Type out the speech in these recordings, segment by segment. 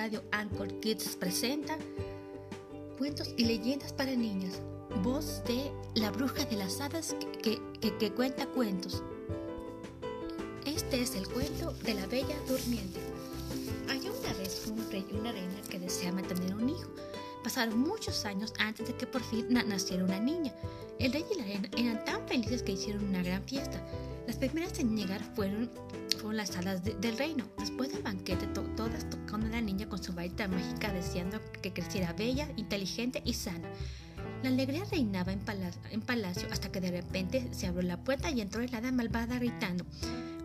radio Anchor Kids presenta Cuentos y leyendas para niñas. Voz de la bruja de las hadas que, que, cuenta cuentos. Este es el cuento de la bella durmiente. Había una vez un rey y una reina que deseaban tener un hijo. Pasaron muchos años antes de que por fin naciera una niña. El rey y la reina eran tan felices que hicieron una gran fiesta. Las primeras en llegar fueron, fueron las hadas del reino. Después del banquete, todas tocando a la con su varita mágica, deseando que creciera bella, inteligente y sana. La alegría reinaba en, en, palacio hasta que de repente se abrió la puerta y entró el hada malvada gritando: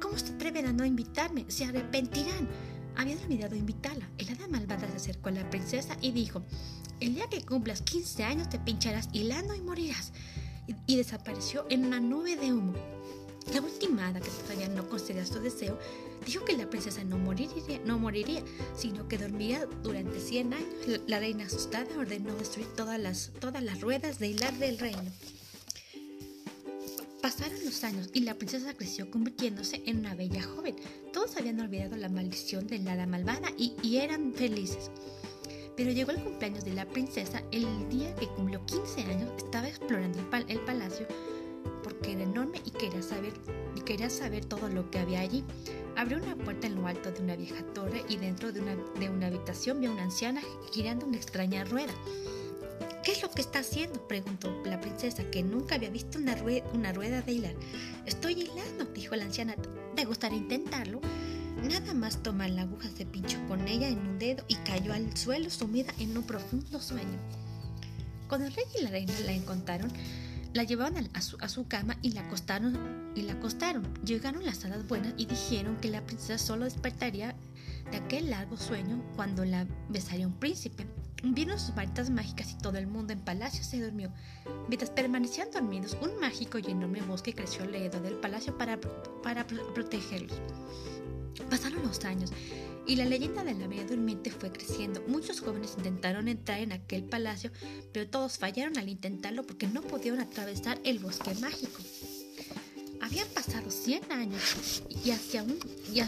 ¿Cómo se atreven a no invitarme? ¡Se arrepentirán! Habían olvidado invitarla. El hada malvada se acercó a la princesa y dijo: El día que cumplas 15 años te pincharás hilando y morirás. y desapareció en una nube de humo. La última hada, que todavía no concedía su deseo, dijo que la princesa no moriría, no moriría, sino que dormiría durante 100 años. La reina asustada ordenó destruir todas las, todas las ruedas de hilar del reino. Pasaron los años y la princesa creció convirtiéndose en una bella joven. Todos habían olvidado la maldición de la hada malvada y, eran felices. Pero llegó el cumpleaños de la princesa, el día que cumplió 15 años, estaba explorando el, el palacio era enorme y quería saber, quería saber todo lo que había allí. Abrió una puerta en lo alto de una vieja torre y dentro de una, de una habitación vio a una anciana girando una extraña rueda. ¿Qué es lo que está haciendo? preguntó la princesa, que nunca había visto una, rueda, una rueda de hilar. Estoy hilando, dijo la anciana. ¿Te gustaría intentarlo? Nada más tomar la aguja se pinchó con ella en un dedo y cayó al suelo sumida en un profundo sueño. Cuando el rey y la reina la encontraron, la llevaron a su, a su, cama y la acostaron y la acostaron. Llegaron las hadas buenas y dijeron que la princesa solo despertaría de aquel largo sueño cuando la besaría un príncipe. Vieron sus varitas mágicas y todo el mundo en palacio se durmió. Mientras permanecían dormidos, un mágico y enorme bosque creció alrededor del palacio para, para protegerlos. Pasaron los años y la leyenda de la Bella Durmiente fue creciendo. Muchos jóvenes intentaron entrar en aquel palacio, pero todos fallaron al intentarlo porque no pudieron atravesar el bosque mágico. Habían pasado 100 años y hacia, un, y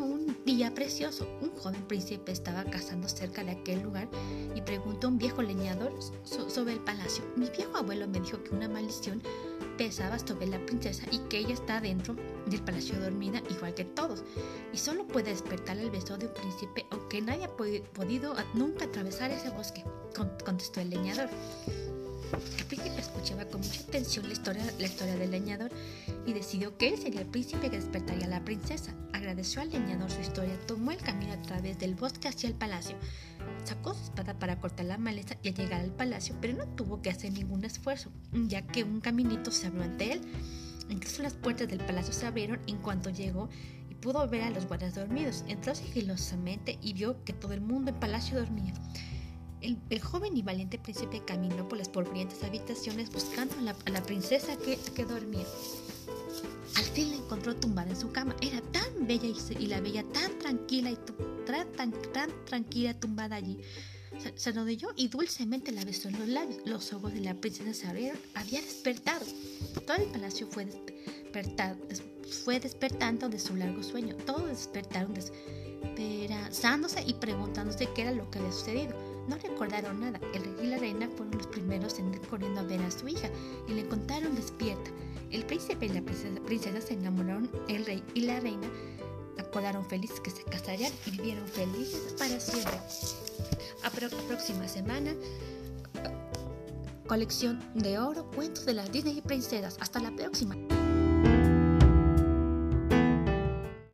un día precioso, un joven príncipe estaba cazando cerca de aquel lugar y preguntó a un viejo leñador sobre el palacio. Mi viejo abuelo me dijo que una maldición pesaba sobre la princesa y que ella está dentro del palacio dormida igual que todos y solo puede despertar el beso de un príncipe aunque nadie ha podido nunca atravesar ese bosque, contestó el leñador. El príncipe escuchaba con mucha atención la historia, la historia del leñador y decidió que él sería el príncipe que despertaría a la princesa. Agradeció al leñador su historia, tomó el camino a través del bosque hacia el palacio. Sacó su espada para cortar la maleza y llegar al palacio, pero no tuvo que hacer ningún esfuerzo, ya que un caminito se abrió ante él. Incluso las puertas del palacio se abrieron en cuanto llegó y pudo ver a los guardias dormidos. Entró sigilosamente y vio que todo el mundo en palacio dormía. El, joven y valiente príncipe caminó por las polvorientas habitaciones buscando a la, princesa que, que, dormía. Al fin la encontró tumbada en su cama. Era tan bella y, la veía tan tranquila y tan, tranquila tumbada allí. Se, se arrodilló y dulcemente la besó en los labios. Los ojos de la princesa se abrieron. Había despertado. Todo el palacio fue, fue despertando de su largo sueño. Todos despertaron desesperándose y preguntándose qué era lo que había sucedido. No recordaron nada. El rey y la reina fueron los primeros en corriendo a ver a su hija y le contaron despierta. El príncipe y la princesa, se enamoraron. El rey y la reina acordaron felices que se casarían y vivieron felices para siempre. A próxima semana, colección de oro, cuentos de las Disney princesas. Hasta la próxima.